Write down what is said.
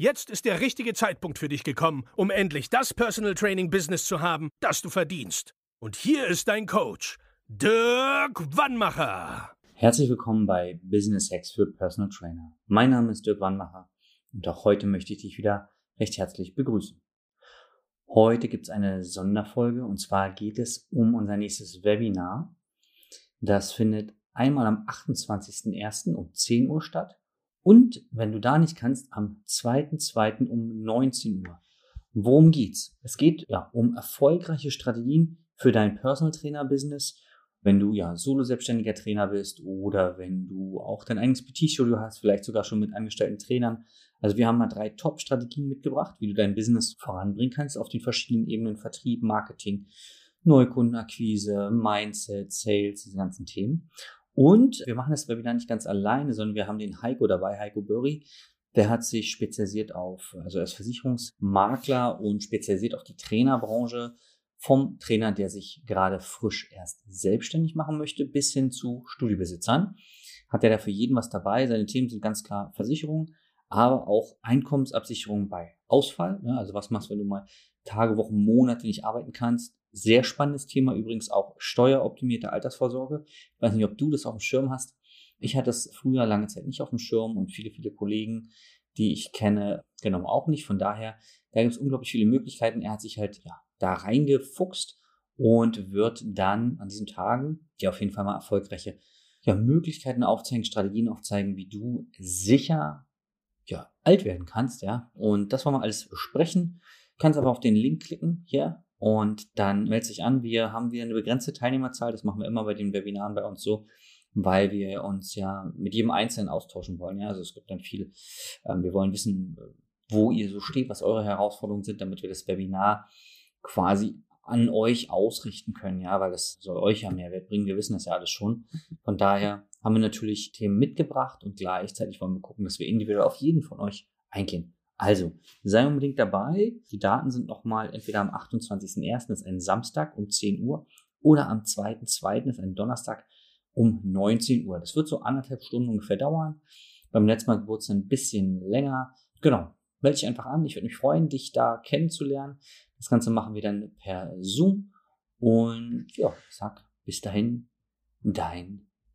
Jetzt ist der richtige Zeitpunkt für dich gekommen, um endlich das Personal Training Business zu haben, das du verdienst. Und hier ist dein Coach, Dirk Wannmacher. Herzlich willkommen bei Business Hacks für Personal Trainer. Mein Name ist Dirk Wannmacher und auch heute möchte ich dich wieder recht herzlich begrüßen. Heute gibt es eine Sonderfolge und zwar geht es um unser nächstes Webinar. Das findet einmal am 28.01. um 10 Uhr statt und wenn du da nicht kannst, am 2.2. um 19 Uhr. Worum geht's? Es geht ja um erfolgreiche Strategien für dein Personal Trainer Business. Wenn du ja solo selbstständiger Trainer bist oder wenn du auch dein eigenes PT-Studio hast, vielleicht sogar schon mit angestellten Trainern. Also wir haben mal drei Top-Strategien mitgebracht, wie du dein Business voranbringen kannst auf den verschiedenen Ebenen Vertrieb, Marketing, Neukundenakquise, Mindset, Sales, diese ganzen Themen. Und wir machen das Webinar nicht ganz alleine, sondern wir haben den Heiko dabei, Heiko Börri. Der hat sich spezialisiert auf, also er ist Versicherungsmakler und spezialisiert auf die Trainerbranche vom Trainer, der sich gerade frisch erst selbstständig machen möchte, bis hin zu Studiebesitzern. Hat er da für jeden was dabei. Seine Themen sind ganz klar Versicherung, aber auch Einkommensabsicherung bei Ausfall. Ne? Also was machst du, wenn du mal Tage, Wochen, Monate nicht arbeiten kannst? Sehr spannendes Thema übrigens auch steueroptimierte Altersvorsorge. Ich weiß nicht, ob du das auf dem Schirm hast. Ich hatte es früher lange Zeit nicht auf dem Schirm und viele, viele Kollegen, die ich kenne, genau auch nicht. Von daher, da gibt es unglaublich viele Möglichkeiten. Er hat sich halt ja, da reingefuchst und wird dann an diesen Tagen, die auf jeden Fall mal erfolgreiche ja, Möglichkeiten aufzeigen, Strategien aufzeigen, wie du sicher ja, alt werden kannst, ja. Und das wollen wir alles besprechen. Du kannst aber auf den Link klicken hier und dann melde dich an. Wir haben wieder eine begrenzte Teilnehmerzahl. Das machen wir immer bei den Webinaren bei uns so, weil wir uns ja mit jedem Einzelnen austauschen wollen. Ja, also es gibt dann viel. Ähm, wir wollen wissen, wo ihr so steht, was eure Herausforderungen sind, damit wir das Webinar quasi an euch ausrichten können, ja, weil das soll euch ja Mehrwert bringen. Wir wissen das ja alles schon. Von daher haben wir natürlich Themen mitgebracht und gleichzeitig wollen wir gucken, dass wir individuell auf jeden von euch eingehen. Also, sei unbedingt dabei. Die Daten sind nochmal entweder am 28.01., das ist ein Samstag um 10 Uhr, oder am 2.02., das ist ein Donnerstag um 19 Uhr. Das wird so anderthalb Stunden ungefähr dauern. Beim letzten Mal wurde es ein bisschen länger. Genau, melde dich einfach an. Ich würde mich freuen, dich da kennenzulernen. Das Ganze machen wir dann per Zoom. Und ja, sag bis dahin, dein